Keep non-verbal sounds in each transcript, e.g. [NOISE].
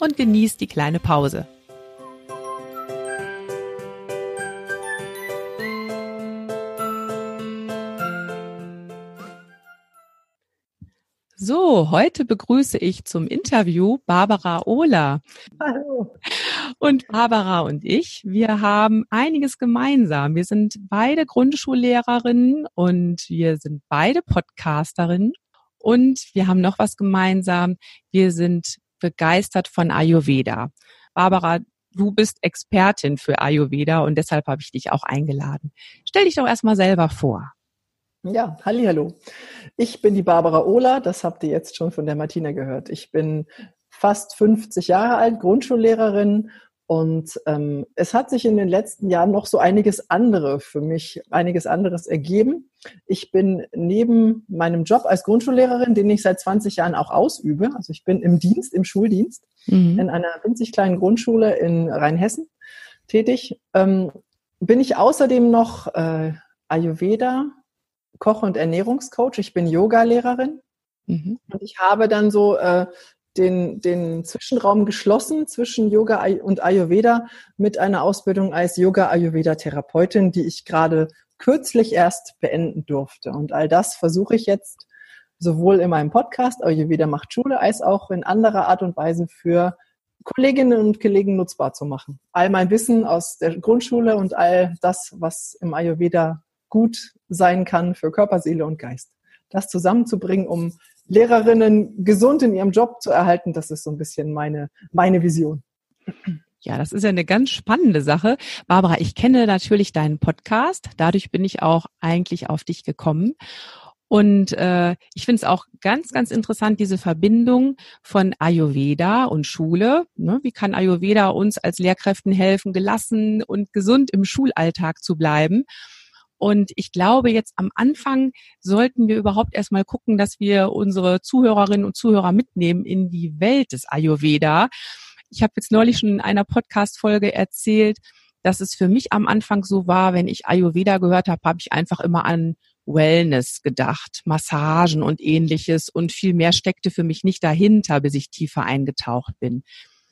und genieß die kleine Pause. So, heute begrüße ich zum Interview Barbara Ohler. Hallo. Und Barbara und ich, wir haben einiges gemeinsam. Wir sind beide Grundschullehrerinnen und wir sind beide Podcasterinnen und wir haben noch was gemeinsam. Wir sind begeistert von Ayurveda. Barbara, du bist Expertin für Ayurveda und deshalb habe ich dich auch eingeladen. Stell dich doch erstmal selber vor. Ja, hallo. Ich bin die Barbara Ohler, das habt ihr jetzt schon von der Martina gehört. Ich bin fast 50 Jahre alt, Grundschullehrerin und ähm, es hat sich in den letzten Jahren noch so einiges andere für mich, einiges anderes ergeben. Ich bin neben meinem Job als Grundschullehrerin, den ich seit 20 Jahren auch ausübe, also ich bin im Dienst, im Schuldienst, mhm. in einer winzig kleinen Grundschule in Rheinhessen tätig, ähm, bin ich außerdem noch äh, Ayurveda, Koch- und Ernährungscoach. Ich bin Yoga-Lehrerin. Mhm. Und ich habe dann so äh, den, den Zwischenraum geschlossen zwischen Yoga und Ayurveda mit einer Ausbildung als Yoga-Ayurveda-Therapeutin, die ich gerade kürzlich erst beenden durfte. Und all das versuche ich jetzt sowohl in meinem Podcast Ayurveda macht Schule als auch in anderer Art und Weise für Kolleginnen und Kollegen nutzbar zu machen. All mein Wissen aus der Grundschule und all das, was im Ayurveda gut sein kann für Körper, Seele und Geist. Das zusammenzubringen, um Lehrerinnen gesund in ihrem Job zu erhalten, das ist so ein bisschen meine, meine Vision. Ja, das ist ja eine ganz spannende Sache. Barbara, ich kenne natürlich deinen Podcast. Dadurch bin ich auch eigentlich auf dich gekommen. Und äh, ich finde es auch ganz, ganz interessant, diese Verbindung von Ayurveda und Schule. Ne? Wie kann Ayurveda uns als Lehrkräften helfen, gelassen und gesund im Schulalltag zu bleiben? Und ich glaube, jetzt am Anfang sollten wir überhaupt erstmal gucken, dass wir unsere Zuhörerinnen und Zuhörer mitnehmen in die Welt des Ayurveda. Ich habe jetzt neulich schon in einer Podcast-Folge erzählt, dass es für mich am Anfang so war, wenn ich Ayurveda gehört habe, habe ich einfach immer an Wellness gedacht, Massagen und ähnliches und viel mehr steckte für mich nicht dahinter, bis ich tiefer eingetaucht bin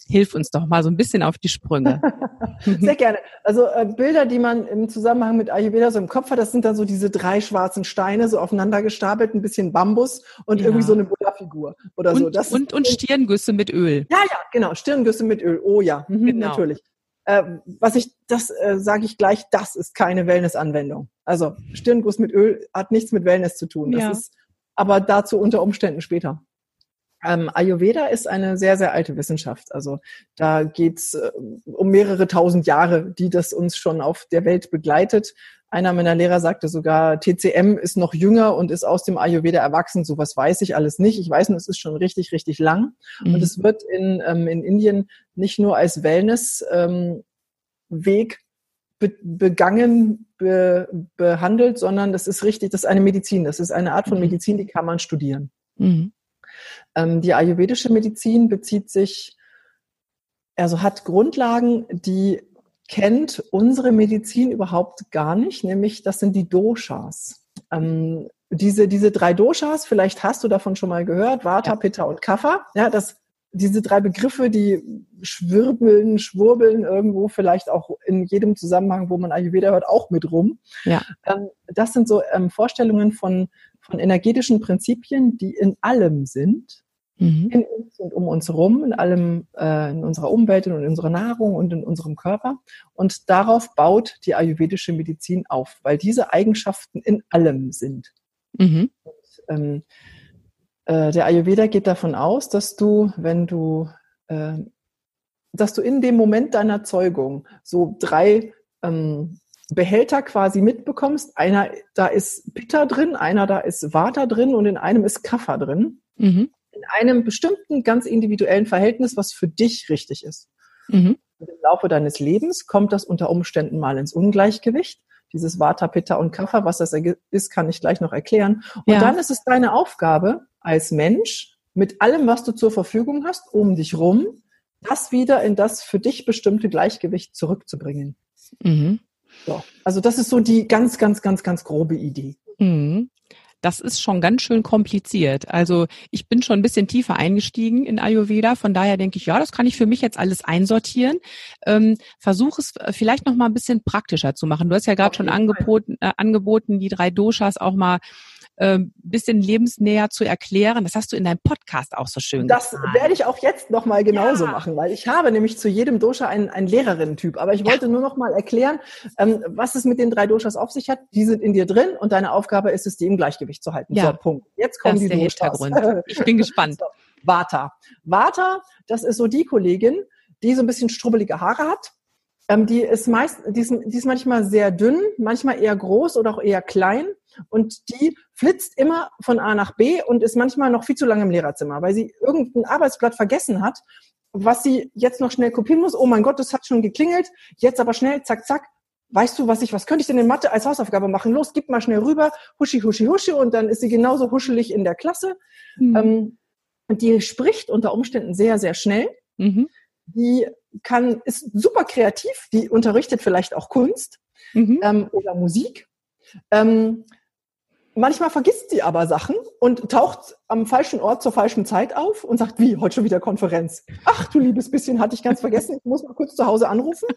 hilf uns doch mal so ein bisschen auf die Sprünge. [LAUGHS] Sehr gerne. Also äh, Bilder, die man im Zusammenhang mit Ayurveda so im Kopf hat, das sind dann so diese drei schwarzen Steine, so aufeinander gestapelt, ein bisschen Bambus und ja. irgendwie so eine Buddha-Figur oder und, so. Das und, und Stirngüsse mit Öl. Ja, ja, genau, Stirngüsse mit Öl. Oh ja, mhm, genau. natürlich. Äh, was ich, das äh, sage ich gleich, das ist keine Wellness-Anwendung. Also Stirnguss mit Öl hat nichts mit Wellness zu tun. Das ja. ist aber dazu unter Umständen später. Ähm, Ayurveda ist eine sehr, sehr alte Wissenschaft. Also da geht's äh, um mehrere tausend Jahre, die das uns schon auf der Welt begleitet. Einer meiner Lehrer sagte sogar, TCM ist noch jünger und ist aus dem Ayurveda erwachsen. Sowas weiß ich alles nicht. Ich weiß nur, es ist schon richtig, richtig lang. Mhm. Und es wird in, ähm, in Indien nicht nur als Wellness-Weg ähm, be begangen, be behandelt, sondern das ist richtig, das ist eine Medizin. Das ist eine Art von mhm. Medizin, die kann man studieren. Mhm. Ähm, die ayurvedische Medizin bezieht sich, also hat Grundlagen, die kennt unsere Medizin überhaupt gar nicht, nämlich das sind die Doshas. Ähm, diese, diese drei Doshas, vielleicht hast du davon schon mal gehört, Vata, Pitta und Kapha. Ja, das, diese drei Begriffe, die schwirbeln, schwurbeln irgendwo vielleicht auch in jedem Zusammenhang, wo man Ayurveda hört, auch mit rum. Ja. Ähm, das sind so ähm, Vorstellungen von, von energetischen Prinzipien, die in allem sind mhm. in uns und um uns herum, in allem, äh, in unserer Umwelt und in unserer Nahrung und in unserem Körper. Und darauf baut die ayurvedische Medizin auf, weil diese Eigenschaften in allem sind. Mhm. Und, ähm, äh, der Ayurveda geht davon aus, dass du, wenn du, äh, dass du in dem Moment deiner Zeugung so drei ähm, Behälter quasi mitbekommst. Einer, da ist Pitta drin, einer, da ist Vata drin und in einem ist Kapha drin. Mhm in einem bestimmten, ganz individuellen Verhältnis, was für dich richtig ist. Mhm. Im Laufe deines Lebens kommt das unter Umständen mal ins Ungleichgewicht. Dieses Vata, Pitta und Kapha, was das ist, kann ich gleich noch erklären. Und ja. dann ist es deine Aufgabe als Mensch, mit allem, was du zur Verfügung hast, um dich rum, das wieder in das für dich bestimmte Gleichgewicht zurückzubringen. Mhm. So. Also das ist so die ganz, ganz, ganz, ganz grobe Idee. Mhm das ist schon ganz schön kompliziert. Also ich bin schon ein bisschen tiefer eingestiegen in Ayurveda, von daher denke ich, ja, das kann ich für mich jetzt alles einsortieren. Ähm, Versuche es vielleicht noch mal ein bisschen praktischer zu machen. Du hast ja gerade schon angeboten, äh, angeboten, die drei Doshas auch mal äh, bisschen lebensnäher zu erklären. Das hast du in deinem Podcast auch so schön Das getan. werde ich auch jetzt nochmal genauso ja. machen, weil ich habe nämlich zu jedem Dosha einen, einen Lehrerinnen-Typ. Aber ich wollte ja. nur noch mal erklären, ähm, was es mit den drei Doshas auf sich hat. Die sind in dir drin und deine Aufgabe ist es, die im Gleichgewicht zu halten. Ja. So, Punkt. Jetzt kommen das die Doshas. Hintergrund. Ich bin [LAUGHS] gespannt. So. Vata. Vata, das ist so die Kollegin, die so ein bisschen strubbelige Haare hat. Ähm, die ist meist, die ist, die ist manchmal sehr dünn, manchmal eher groß oder auch eher klein und die flitzt immer von A nach B und ist manchmal noch viel zu lange im Lehrerzimmer, weil sie irgendein Arbeitsblatt vergessen hat, was sie jetzt noch schnell kopieren muss. Oh mein Gott, das hat schon geklingelt. Jetzt aber schnell, zack, zack. Weißt du, was ich, was könnte ich denn in Mathe als Hausaufgabe machen? Los, gib mal schnell rüber, huschi, huschi, huschi, und dann ist sie genauso huschelig in der Klasse. Mhm. Ähm, und die spricht unter Umständen sehr, sehr schnell. Mhm. Die kann, ist super kreativ, die unterrichtet vielleicht auch Kunst mhm. ähm, oder Musik. Ähm, Manchmal vergisst sie aber Sachen und taucht am falschen Ort zur falschen Zeit auf und sagt, wie, heute schon wieder Konferenz. Ach du liebes bisschen, hatte ich ganz vergessen, ich muss mal kurz zu Hause anrufen.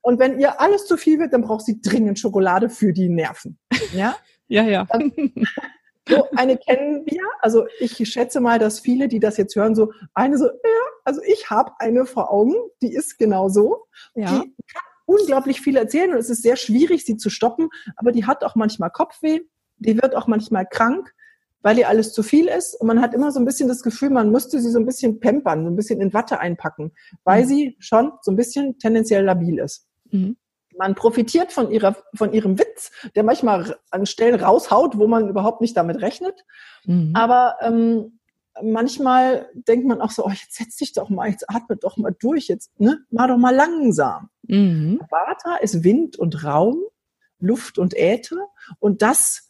Und wenn ihr alles zu viel wird, dann braucht sie dringend Schokolade für die Nerven. Ja, [LAUGHS] ja. ja. so eine kennen wir. Also ich schätze mal, dass viele, die das jetzt hören, so eine so, ja, also ich habe eine vor Augen, die ist genau so. Ja. Die kann unglaublich viel erzählen und es ist sehr schwierig, sie zu stoppen, aber die hat auch manchmal Kopfweh die wird auch manchmal krank, weil ihr alles zu viel ist. Und man hat immer so ein bisschen das Gefühl, man müsste sie so ein bisschen pampern, so ein bisschen in Watte einpacken, weil mhm. sie schon so ein bisschen tendenziell labil ist. Mhm. Man profitiert von ihrer, von ihrem Witz, der manchmal an Stellen raushaut, wo man überhaupt nicht damit rechnet. Mhm. Aber ähm, manchmal denkt man auch so, oh, jetzt setz dich doch mal, jetzt atme doch mal durch, jetzt, ne, mach doch mal langsam. Mhm. Vata ist Wind und Raum, Luft und Äther und das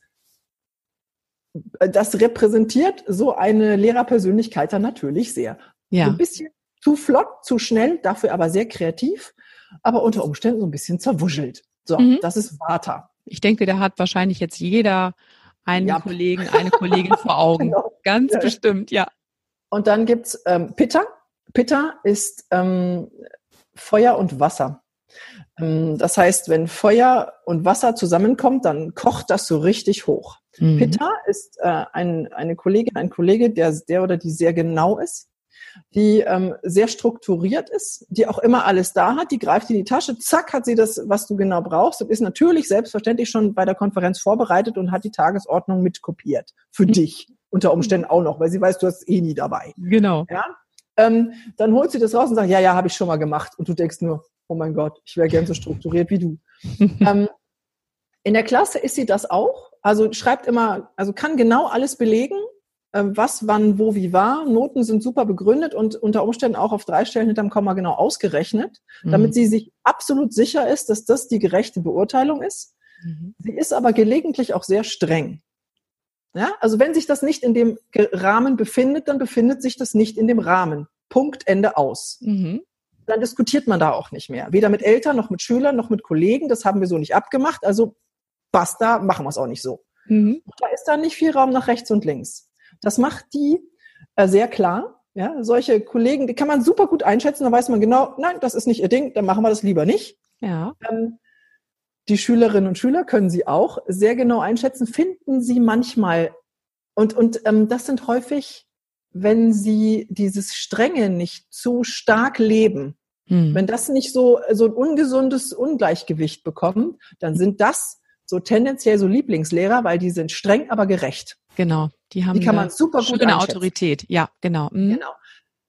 das repräsentiert so eine Lehrerpersönlichkeit dann natürlich sehr. Ja. So ein bisschen zu flott, zu schnell, dafür aber sehr kreativ, aber unter Umständen so ein bisschen zerwuschelt. So, mhm. das ist Vata. Ich denke, da hat wahrscheinlich jetzt jeder einen ja. Kollegen, eine Kollegin vor Augen. [LAUGHS] genau. Ganz ja. bestimmt, ja. Und dann gibt's ähm, Pitta. Pitta ist ähm, Feuer und Wasser. Ähm, das heißt, wenn Feuer und Wasser zusammenkommt, dann kocht das so richtig hoch. Mhm. Pitta ist äh, ein, eine Kollegin, ein Kollege, der, der oder die sehr genau ist, die ähm, sehr strukturiert ist, die auch immer alles da hat, die greift in die Tasche, zack, hat sie das, was du genau brauchst und ist natürlich selbstverständlich schon bei der Konferenz vorbereitet und hat die Tagesordnung mitkopiert. Für mhm. dich unter Umständen auch noch, weil sie weiß, du hast eh nie dabei. Genau. Ja? Ähm, dann holt sie das raus und sagt, ja, ja, habe ich schon mal gemacht. Und du denkst nur, oh mein Gott, ich wäre gern so strukturiert wie du. [LAUGHS] ähm, in der Klasse ist sie das auch. Also schreibt immer, also kann genau alles belegen, ähm, was, wann, wo, wie war. Noten sind super begründet und unter Umständen auch auf drei Stellen hinterm Komma genau ausgerechnet, mhm. damit sie sich absolut sicher ist, dass das die gerechte Beurteilung ist. Mhm. Sie ist aber gelegentlich auch sehr streng. Ja, also wenn sich das nicht in dem Rahmen befindet, dann befindet sich das nicht in dem Rahmen. Punkt, Ende aus. Mhm dann diskutiert man da auch nicht mehr. Weder mit Eltern noch mit Schülern noch mit Kollegen. Das haben wir so nicht abgemacht. Also basta, machen wir es auch nicht so. Mhm. Da ist dann nicht viel Raum nach rechts und links. Das macht die äh, sehr klar. Ja, solche Kollegen, die kann man super gut einschätzen. Da weiß man genau, nein, das ist nicht ihr Ding, dann machen wir das lieber nicht. Ja. Ähm, die Schülerinnen und Schüler können sie auch sehr genau einschätzen, finden sie manchmal. Und, und ähm, das sind häufig, wenn sie dieses Strenge nicht zu stark leben, hm. Wenn das nicht so, so ein ungesundes Ungleichgewicht bekommt, dann sind das so tendenziell so Lieblingslehrer, weil die sind streng, aber gerecht. Genau. Die haben die kann man super gut eine Autorität. Ja, genau. Mhm. Genau.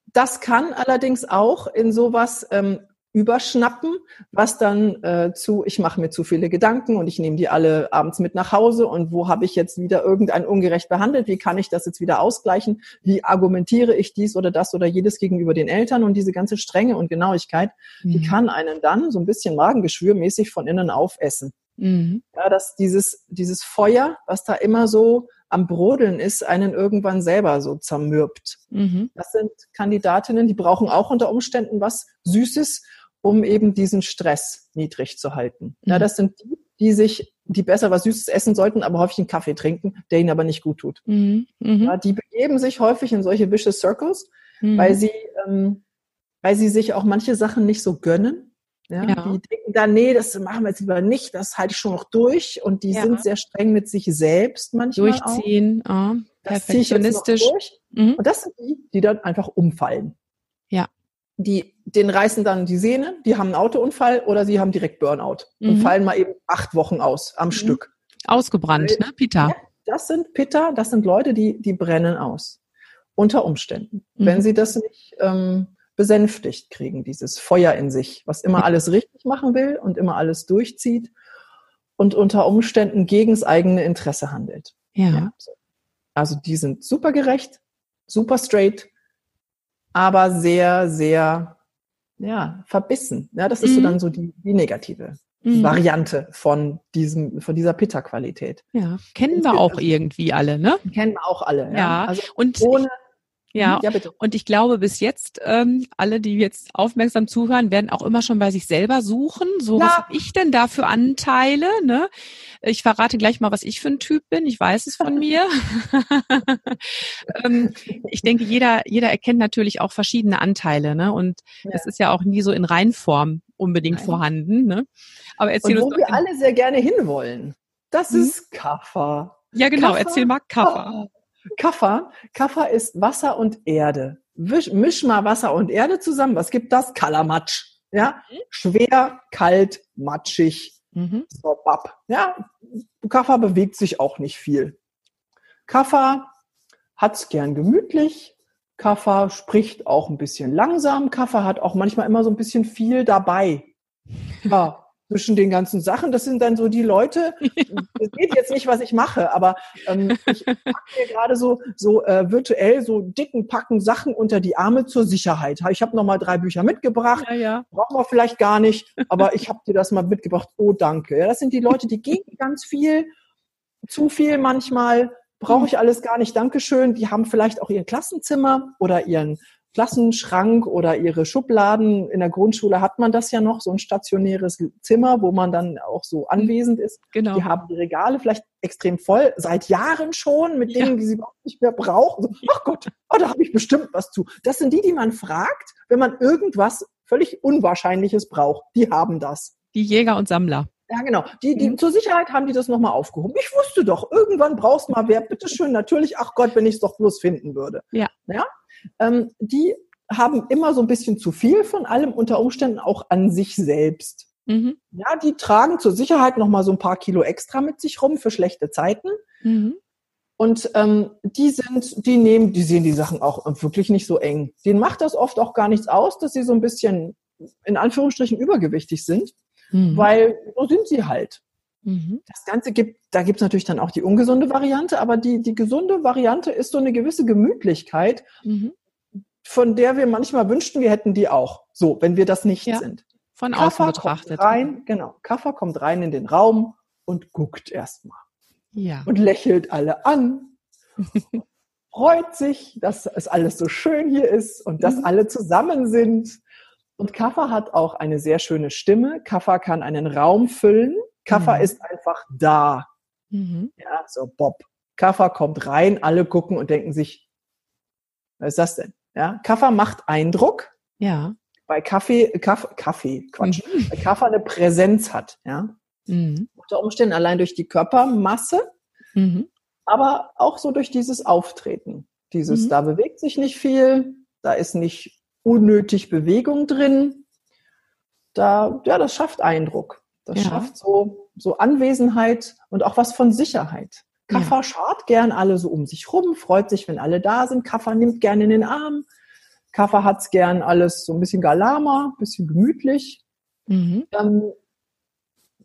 Das kann allerdings auch in sowas, ähm, überschnappen, was dann äh, zu, ich mache mir zu viele Gedanken und ich nehme die alle abends mit nach Hause und wo habe ich jetzt wieder irgendein ungerecht behandelt, wie kann ich das jetzt wieder ausgleichen, wie argumentiere ich dies oder das oder jedes gegenüber den Eltern und diese ganze Strenge und Genauigkeit, mhm. die kann einen dann so ein bisschen magengeschwürmäßig von innen aufessen. Mhm. Ja, dass dieses, dieses Feuer, was da immer so am Brodeln ist, einen irgendwann selber so zermürbt. Mhm. Das sind Kandidatinnen, die brauchen auch unter Umständen was Süßes, um eben diesen Stress niedrig zu halten. Mhm. Ja, das sind die, die sich, die besser was Süßes essen sollten, aber häufig einen Kaffee trinken, der ihnen aber nicht gut tut. Mhm. mhm. Ja, die begeben sich häufig in solche vicious circles, mhm. weil sie, ähm, weil sie sich auch manche Sachen nicht so gönnen. Ja, ja. Die denken dann, nee, das machen wir jetzt lieber nicht, das halte ich schon noch durch. Und die ja. sind sehr streng mit sich selbst manchmal. Durchziehen, auch. Oh, perfektionistisch. Mhm. Und das sind die, die dann einfach umfallen. Ja die, den reißen dann die Sehne, die haben einen Autounfall oder sie haben direkt Burnout mhm. und fallen mal eben acht Wochen aus am mhm. Stück. Ausgebrannt, Weil, ne, Peter? Das sind Pitter, das sind Leute, die, die brennen aus. Unter Umständen. Mhm. Wenn sie das nicht ähm, besänftigt kriegen, dieses Feuer in sich, was immer alles richtig machen will und immer alles durchzieht und unter Umständen gegen das eigene Interesse handelt. Ja. ja so. Also die sind super gerecht, super straight, aber sehr, sehr, ja, verbissen. Ja, das ist mhm. so dann so die, die negative mhm. Variante von diesem, von dieser Pitta-Qualität. Ja, kennen wir auch irgendwie alle, ne? Kennen wir auch alle. Ja, ja. Also und ohne ja, mhm. ja und ich glaube, bis jetzt, ähm, alle, die jetzt aufmerksam zuhören, werden auch immer schon bei sich selber suchen. So, ja. was habe ich denn da für Anteile? Ne? Ich verrate gleich mal, was ich für ein Typ bin. Ich weiß es von mir. [LAUGHS] ähm, ich denke, jeder, jeder erkennt natürlich auch verschiedene Anteile. Ne? Und ja. das ist ja auch nie so in Reinform unbedingt Nein. vorhanden. Ne? Aber erzähl und wo uns wir alle sehr gerne hinwollen, das hm? ist Kaffer. Ja, genau. Kaffer? Erzähl mal Kaffer. Kaffer, Kaffer ist Wasser und Erde. Wisch, misch mal Wasser und Erde zusammen. Was gibt das? Kalamatsch. Ja, mhm. schwer, kalt, matschig. Mhm. So, bab. Ja, Kaffer bewegt sich auch nicht viel. Kaffer hat's gern gemütlich. Kaffer spricht auch ein bisschen langsam. Kaffer hat auch manchmal immer so ein bisschen viel dabei. [LAUGHS] Ja, zwischen den ganzen Sachen. Das sind dann so die Leute, [LAUGHS] es geht jetzt nicht, was ich mache, aber ähm, ich packe mir gerade so, so äh, virtuell so dicken Packen Sachen unter die Arme zur Sicherheit. Ich habe noch mal drei Bücher mitgebracht, ja, ja. brauchen wir vielleicht gar nicht, aber ich habe dir das mal mitgebracht. Oh, danke. Ja, das sind die Leute, die gehen [LAUGHS] ganz viel, zu viel manchmal, brauche ich alles gar nicht, Dankeschön. Die haben vielleicht auch ihr Klassenzimmer oder ihren Klassenschrank oder ihre Schubladen. In der Grundschule hat man das ja noch, so ein stationäres Zimmer, wo man dann auch so anwesend ist. Genau. Die haben die Regale vielleicht extrem voll, seit Jahren schon, mit Dingen, ja. die sie überhaupt nicht mehr brauchen. So, ach Gott, oh, da habe ich bestimmt was zu. Das sind die, die man fragt, wenn man irgendwas völlig Unwahrscheinliches braucht. Die haben das. Die Jäger und Sammler. Ja, genau. Die, die, mhm. Zur Sicherheit haben die das nochmal aufgehoben. Ich wusste doch, irgendwann brauchst du mal wer, bitteschön, natürlich, ach Gott, wenn ich es doch bloß finden würde. Ja. Ja, ähm, die haben immer so ein bisschen zu viel von allem, unter Umständen auch an sich selbst. Mhm. Ja, die tragen zur Sicherheit noch mal so ein paar Kilo extra mit sich rum für schlechte Zeiten. Mhm. Und ähm, die sind, die nehmen, die sehen die Sachen auch wirklich nicht so eng. Denen macht das oft auch gar nichts aus, dass sie so ein bisschen in Anführungsstrichen übergewichtig sind, mhm. weil so sind sie halt. Mhm. Das Ganze gibt, da gibt es natürlich dann auch die ungesunde Variante, aber die, die gesunde Variante ist so eine gewisse Gemütlichkeit, mhm. von der wir manchmal wünschten, wir hätten die auch. So, wenn wir das nicht ja. sind. Von außen betrachtet. Kommt rein, genau. Kaffer kommt rein in den Raum und guckt erstmal. Ja. Und lächelt alle an. [LAUGHS] freut sich, dass es alles so schön hier ist und dass mhm. alle zusammen sind. Und Kaffer hat auch eine sehr schöne Stimme. Kaffer kann einen Raum füllen Kaffer mhm. ist einfach da. Mhm. Ja, so Bob. Kaffer kommt rein, alle gucken und denken sich, was ist das denn? Ja, Kaffer macht Eindruck. Ja. Bei Kaffee, Kaffee, Kaffee, Quatsch. Mhm. Bei Kaffer eine Präsenz hat, ja. Mhm. Unter Umständen allein durch die Körpermasse, mhm. aber auch so durch dieses Auftreten. Dieses, mhm. da bewegt sich nicht viel, da ist nicht unnötig Bewegung drin. Da, ja, das schafft Eindruck. Das ja. schafft so, so Anwesenheit und auch was von Sicherheit. Kaffer ja. schart gern alle so um sich rum, freut sich, wenn alle da sind. Kaffer nimmt gerne in den Arm. Kaffer hat's gern alles so ein bisschen galama, bisschen gemütlich. Mhm. Ähm,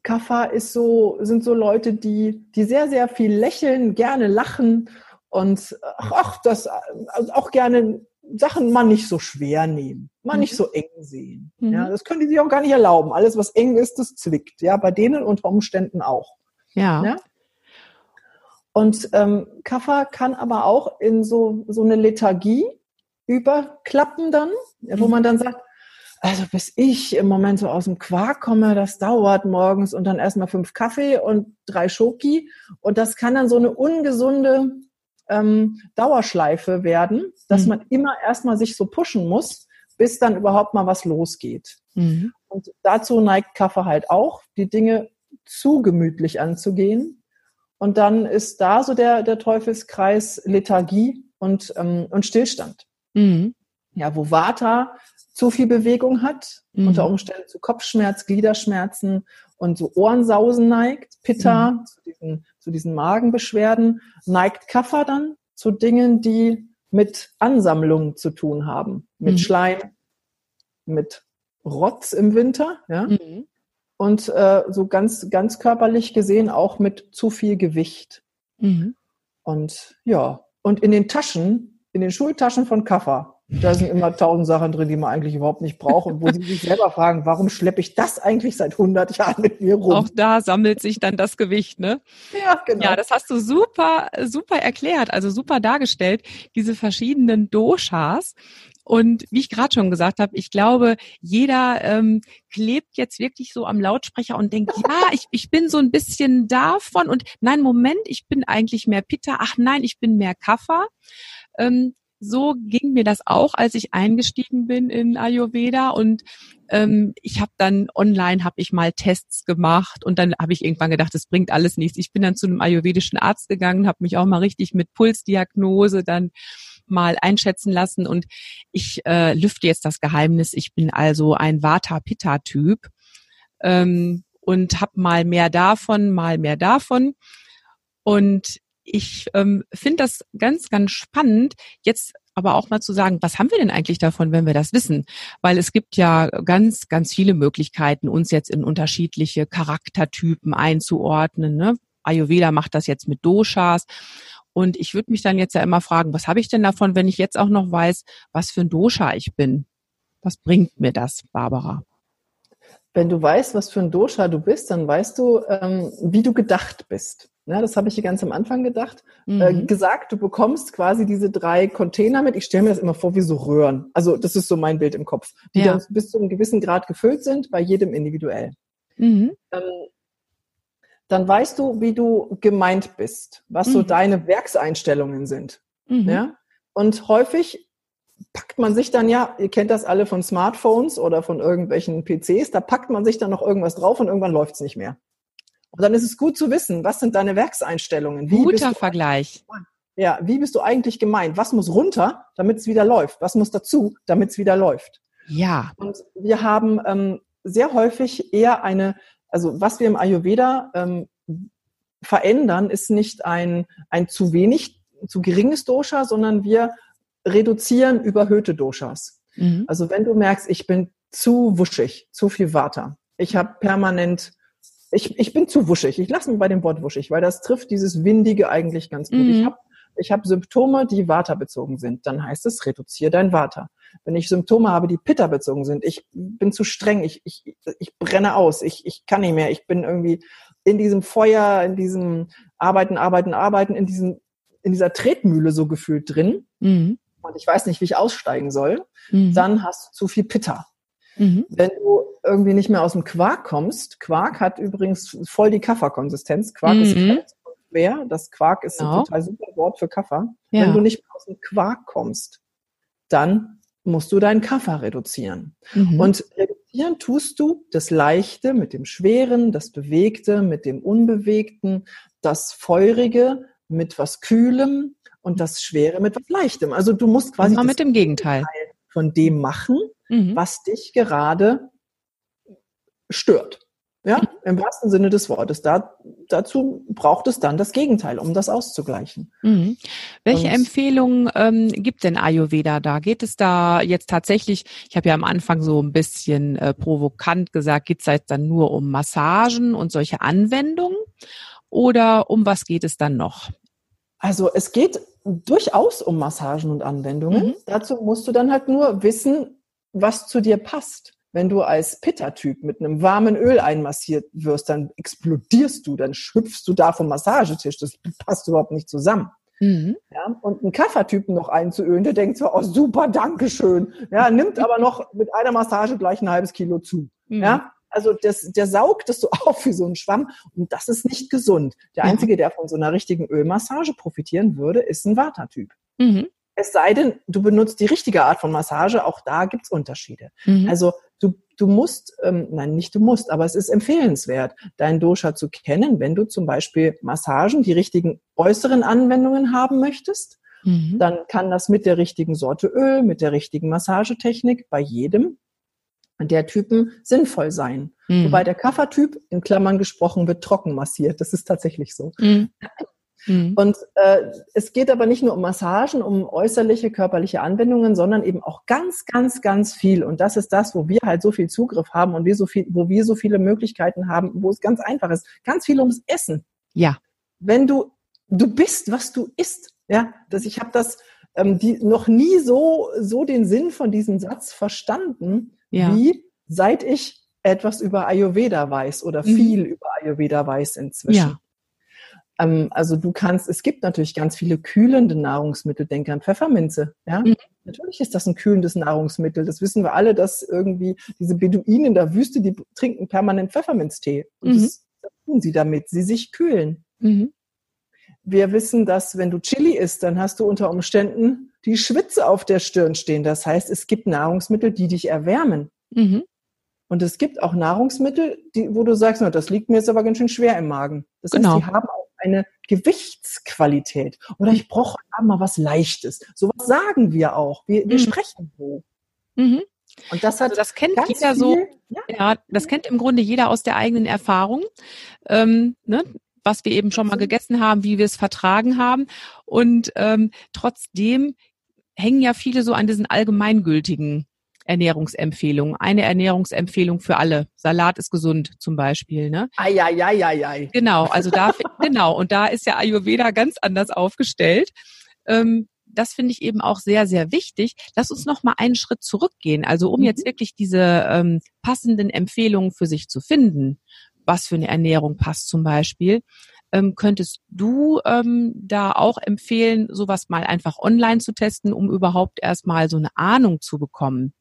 Kaffer ist so, sind so Leute, die, die sehr, sehr viel lächeln, gerne lachen und ach, das also auch gerne Sachen mal nicht so schwer nehmen, mal mhm. nicht so eng sehen. Mhm. Ja, das können die sich auch gar nicht erlauben. Alles, was eng ist, das zwickt. Ja, bei denen unter Umständen auch. Ja. ja? Und ähm, Kaffer kann aber auch in so, so eine Lethargie überklappen dann, mhm. wo man dann sagt, also bis ich im Moment so aus dem Quark komme, das dauert morgens und dann erstmal fünf Kaffee und drei Schoki. Und das kann dann so eine ungesunde ähm, Dauerschleife werden, dass mhm. man immer erstmal sich so pushen muss, bis dann überhaupt mal was losgeht. Mhm. Und dazu neigt Kaffee halt auch, die Dinge zu gemütlich anzugehen. Und dann ist da so der, der Teufelskreis Lethargie und, ähm, und Stillstand. Mhm. Ja, wo Vata zu viel Bewegung hat, mhm. unter Umständen zu Kopfschmerz, Gliederschmerzen und so Ohrensausen neigt, Pitta mhm. zu, diesen, zu diesen Magenbeschwerden, neigt Kaffer dann zu Dingen, die mit Ansammlungen zu tun haben, mit mhm. Schleim, mit Rotz im Winter, ja, mhm. und äh, so ganz, ganz körperlich gesehen auch mit zu viel Gewicht. Mhm. Und ja, und in den Taschen, in den Schultaschen von Kaffer da sind immer tausend Sachen drin, die man eigentlich überhaupt nicht braucht und wo sie sich selber fragen, warum schleppe ich das eigentlich seit 100 Jahren mit mir rum? Auch da sammelt sich dann das Gewicht, ne? Ja, genau. Ja, das hast du super, super erklärt, also super dargestellt, diese verschiedenen Doshas. Und wie ich gerade schon gesagt habe, ich glaube, jeder ähm, klebt jetzt wirklich so am Lautsprecher und denkt, ja, [LAUGHS] ich, ich bin so ein bisschen davon und nein, Moment, ich bin eigentlich mehr Pitta, ach nein, ich bin mehr Kaffer. Ähm, so ging mir das auch, als ich eingestiegen bin in Ayurveda und ähm, ich habe dann online habe ich mal Tests gemacht und dann habe ich irgendwann gedacht, das bringt alles nichts. Ich bin dann zu einem ayurvedischen Arzt gegangen, habe mich auch mal richtig mit Pulsdiagnose dann mal einschätzen lassen und ich äh, lüfte jetzt das Geheimnis. Ich bin also ein Vata-Pitta-Typ ähm, und habe mal mehr davon, mal mehr davon. Und ich ähm, finde das ganz, ganz spannend, jetzt aber auch mal zu sagen, was haben wir denn eigentlich davon, wenn wir das wissen? Weil es gibt ja ganz, ganz viele Möglichkeiten, uns jetzt in unterschiedliche Charaktertypen einzuordnen. Ne? Ayurveda macht das jetzt mit Doshas. Und ich würde mich dann jetzt ja immer fragen, was habe ich denn davon, wenn ich jetzt auch noch weiß, was für ein Dosha ich bin? Was bringt mir das, Barbara? Wenn du weißt, was für ein Dosha du bist, dann weißt du, ähm, wie du gedacht bist. Ja, das habe ich hier ganz am Anfang gedacht. Äh, mhm. Äh, gesagt, du bekommst quasi diese drei Container mit. Ich stelle mir das immer vor wie so Röhren. Also das ist so mein Bild im Kopf, die ja. dann bis zu einem gewissen Grad gefüllt sind, bei jedem individuell. Mhm. Ähm, dann weißt du, wie du gemeint bist, was mhm. so deine Werkseinstellungen sind. Mhm. Ja? Und häufig packt man sich dann ja, ihr kennt das alle von Smartphones oder von irgendwelchen PCs, da packt man sich dann noch irgendwas drauf und irgendwann läuft's nicht mehr. Und dann ist es gut zu wissen, was sind deine Werkseinstellungen? Wie Guter Vergleich. Ja, wie bist du eigentlich gemeint? Was muss runter, damit es wieder läuft? Was muss dazu, damit es wieder läuft? Ja. Und wir haben ähm, sehr häufig eher eine, also was wir im Ayurveda ähm, verändern, ist nicht ein, ein zu wenig, zu geringes Dosha, sondern wir reduzieren überhöhte Doshas. Mhm. Also wenn du merkst, ich bin zu wuschig, zu viel Water, ich habe permanent ich, ich bin zu wuschig. Ich lasse mich bei dem Wort wuschig, weil das trifft dieses Windige eigentlich ganz gut. Mhm. Ich habe ich hab Symptome, die Vata-bezogen sind. Dann heißt es, reduziere dein Vata. Wenn ich Symptome habe, die Pitta-bezogen sind, ich bin zu streng, ich, ich, ich brenne aus, ich, ich kann nicht mehr, ich bin irgendwie in diesem Feuer, in diesem Arbeiten, Arbeiten, Arbeiten, in diesem, in dieser Tretmühle so gefühlt drin. Mhm. Und ich weiß nicht, wie ich aussteigen soll. Mhm. Dann hast du zu viel Pitta. Mhm. Wenn du irgendwie nicht mehr aus dem Quark kommst, Quark hat übrigens voll die Kafferkonsistenz. Quark mhm. ist schwer. Das Quark ist genau. ein total super Wort für Kaffer. Ja. Wenn du nicht mehr aus dem Quark kommst, dann musst du deinen Kaffer reduzieren. Mhm. Und reduzieren tust du das Leichte mit dem Schweren, das Bewegte mit dem Unbewegten, das Feurige mit was Kühlem und das Schwere mit was Leichtem. Also du musst quasi mit dem Gegenteil von dem machen, mhm. was dich gerade stört. Ja, im wahrsten Sinne des Wortes. Da, dazu braucht es dann das Gegenteil, um das auszugleichen. Mhm. Welche Und, Empfehlungen ähm, gibt denn Ayurveda da? Geht es da jetzt tatsächlich, ich habe ja am Anfang so ein bisschen äh, provokant gesagt, geht es jetzt dann nur um Massagen und solche Anwendungen? Oder um was geht es dann noch? Also es geht durchaus um Massagen und Anwendungen. Mhm. Dazu musst du dann halt nur wissen, was zu dir passt. Wenn du als Pitta-Typ mit einem warmen Öl einmassiert wirst, dann explodierst du, dann schüpfst du da vom Massagetisch. Das passt überhaupt nicht zusammen. Mhm. Ja, und einen Kaffertypen noch einzuölen, der denkt so, oh super, danke schön. Ja, nimmt aber noch mit einer Massage gleich ein halbes Kilo zu. Mhm. Ja, also das, der saugt das so [LAUGHS] auf wie so ein Schwamm und das ist nicht gesund. Der Einzige, der von so einer richtigen Ölmassage profitieren würde, ist ein Vata-Typ. Mhm. Es sei denn, du benutzt die richtige Art von Massage, auch da gibt's Unterschiede. Mhm. Also du, du musst, ähm, nein, nicht du musst, aber es ist empfehlenswert, dein Dosha zu kennen, wenn du zum Beispiel Massagen, die richtigen äußeren Anwendungen haben möchtest. Mhm. Dann kann das mit der richtigen Sorte Öl, mit der richtigen Massagetechnik bei jedem der Typen sinnvoll sein. Mhm. Wobei der Kaffertyp in Klammern gesprochen wird trocken massiert. Das ist tatsächlich so. Mhm. Mhm. Und äh, es geht aber nicht nur um Massagen, um äußerliche körperliche Anwendungen, sondern eben auch ganz, ganz, ganz viel. Und das ist das, wo wir halt so viel Zugriff haben und wir so viel, wo wir so viele Möglichkeiten haben, wo es ganz einfach ist. Ganz viel ums Essen. Ja. Wenn du du bist, was du isst. Ja, dass ich habe das ähm, die noch nie so so den Sinn von diesem Satz verstanden, ja. wie seit ich etwas über Ayurveda weiß oder mhm. viel über Ayurveda weiß inzwischen. Ja. Ähm, also du kannst, es gibt natürlich ganz viele kühlende Nahrungsmittel, denke an Pfefferminze. Ja? Mhm. Natürlich ist das ein kühlendes Nahrungsmittel. Das wissen wir alle, dass irgendwie diese Beduinen in der Wüste, die trinken permanent Pfefferminztee. Und mhm. das, das, tun sie damit, sie sich kühlen. Mhm. Wir wissen, dass wenn du Chili isst, dann hast du unter Umständen die Schwitze auf der Stirn stehen. Das heißt, es gibt Nahrungsmittel, die dich erwärmen. Mhm. Und es gibt auch Nahrungsmittel, die, wo du sagst, na, das liegt mir jetzt aber ganz schön schwer im Magen. Das genau. heißt, die haben auch eine Gewichtsqualität. Oder ich brauche mal was Leichtes. Sowas sagen wir auch. Wir, wir mhm. sprechen so. Mhm. Und das hat also das kennt jeder viel, so. Ja. ja. das kennt im Grunde jeder aus der eigenen Erfahrung. Ähm, ne? Was wir eben schon mal gegessen haben, wie wir es vertragen haben. Und ähm, trotzdem hängen ja viele so an diesen allgemeingültigen Ernährungsempfehlungen. Eine Ernährungsempfehlung für alle. Salat ist gesund zum Beispiel. Ne? Ai, ai, ai, ai, ai. Genau, also da [LAUGHS] genau und da ist ja Ayurveda ganz anders aufgestellt. Ähm, das finde ich eben auch sehr, sehr wichtig. Lass uns noch mal einen Schritt zurückgehen. Also um mhm. jetzt wirklich diese ähm, passenden Empfehlungen für sich zu finden, was für eine Ernährung passt zum Beispiel, ähm, könntest du ähm, da auch empfehlen, sowas mal einfach online zu testen, um überhaupt erstmal so eine Ahnung zu bekommen?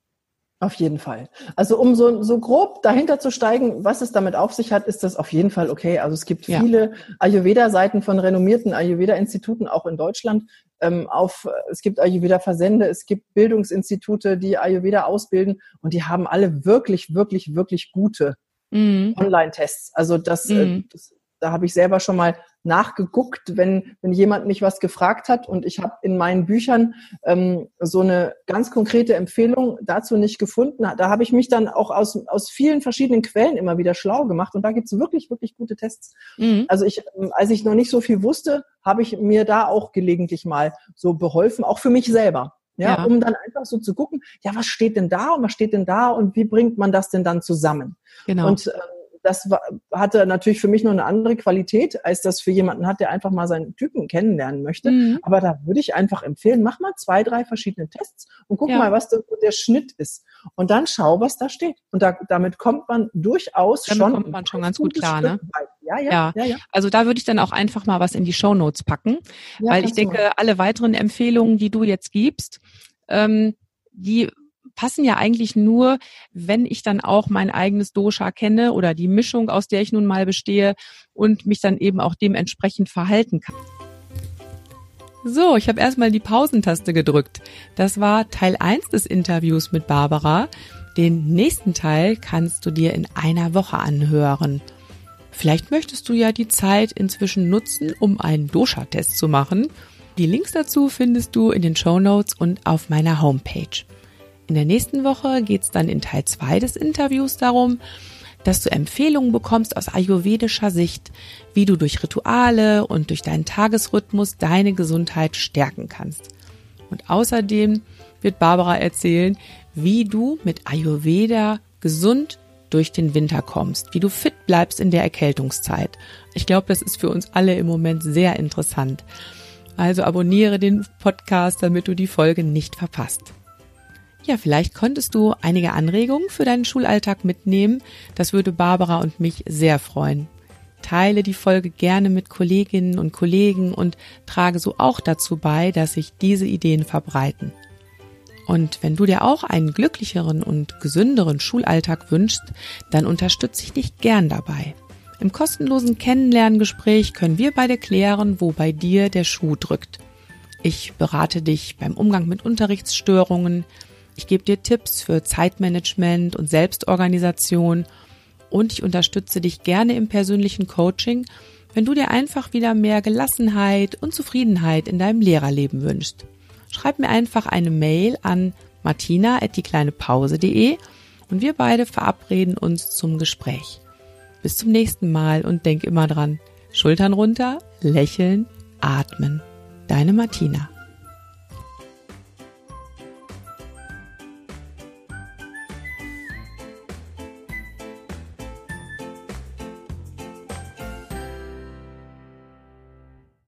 Auf jeden Fall. Also um so, so grob dahinter zu steigen, was es damit auf sich hat, ist das auf jeden Fall okay. Also es gibt ja. viele Ayurveda-Seiten von renommierten Ayurveda-Instituten, auch in Deutschland. Ähm, auf, es gibt Ayurveda-Versende, es gibt Bildungsinstitute, die Ayurveda ausbilden und die haben alle wirklich, wirklich, wirklich gute mhm. Online-Tests. Also das, äh, mhm. das da habe ich selber schon mal nachgeguckt, wenn, wenn jemand mich was gefragt hat und ich habe in meinen Büchern ähm, so eine ganz konkrete Empfehlung dazu nicht gefunden. Da habe ich mich dann auch aus, aus vielen verschiedenen Quellen immer wieder schlau gemacht und da gibt es wirklich, wirklich gute Tests. Mhm. Also ich, ähm, als ich noch nicht so viel wusste, habe ich mir da auch gelegentlich mal so beholfen, auch für mich selber. Ja, ja, um dann einfach so zu gucken, ja, was steht denn da und was steht denn da und wie bringt man das denn dann zusammen? Genau. Und ähm, das war, hatte natürlich für mich noch eine andere Qualität, als das für jemanden hat, der einfach mal seinen Typen kennenlernen möchte. Mhm. Aber da würde ich einfach empfehlen, mach mal zwei, drei verschiedene Tests und guck ja. mal, was der, Schnitt ist. Und dann schau, was da steht. Und da, damit kommt man durchaus damit schon. kommt man schon ganz gut klar, ne? Ja ja, ja, ja, ja. Also da würde ich dann auch einfach mal was in die Show Notes packen, ja, weil ich denke, mal. alle weiteren Empfehlungen, die du jetzt gibst, ähm, die passen ja eigentlich nur, wenn ich dann auch mein eigenes Dosha kenne oder die Mischung, aus der ich nun mal bestehe und mich dann eben auch dementsprechend verhalten kann. So, ich habe erstmal die Pausentaste gedrückt. Das war Teil 1 des Interviews mit Barbara. Den nächsten Teil kannst du dir in einer Woche anhören. Vielleicht möchtest du ja die Zeit inzwischen nutzen, um einen Dosha-Test zu machen. Die Links dazu findest du in den Show Notes und auf meiner Homepage. In der nächsten Woche geht es dann in Teil 2 des Interviews darum, dass du Empfehlungen bekommst aus ayurvedischer Sicht, wie du durch Rituale und durch deinen Tagesrhythmus deine Gesundheit stärken kannst. Und außerdem wird Barbara erzählen, wie du mit Ayurveda gesund durch den Winter kommst, wie du fit bleibst in der Erkältungszeit. Ich glaube, das ist für uns alle im Moment sehr interessant. Also abonniere den Podcast, damit du die Folge nicht verpasst. Ja, vielleicht konntest du einige Anregungen für deinen Schulalltag mitnehmen. Das würde Barbara und mich sehr freuen. Teile die Folge gerne mit Kolleginnen und Kollegen und trage so auch dazu bei, dass sich diese Ideen verbreiten. Und wenn du dir auch einen glücklicheren und gesünderen Schulalltag wünschst, dann unterstütze ich dich gern dabei. Im kostenlosen Kennenlerngespräch können wir beide klären, wo bei dir der Schuh drückt. Ich berate dich beim Umgang mit Unterrichtsstörungen, ich gebe dir Tipps für Zeitmanagement und Selbstorganisation und ich unterstütze dich gerne im persönlichen Coaching, wenn du dir einfach wieder mehr Gelassenheit und Zufriedenheit in deinem Lehrerleben wünschst. Schreib mir einfach eine Mail an martina@diekleinepause.de und wir beide verabreden uns zum Gespräch. Bis zum nächsten Mal und denk immer dran, Schultern runter, lächeln, atmen. Deine Martina.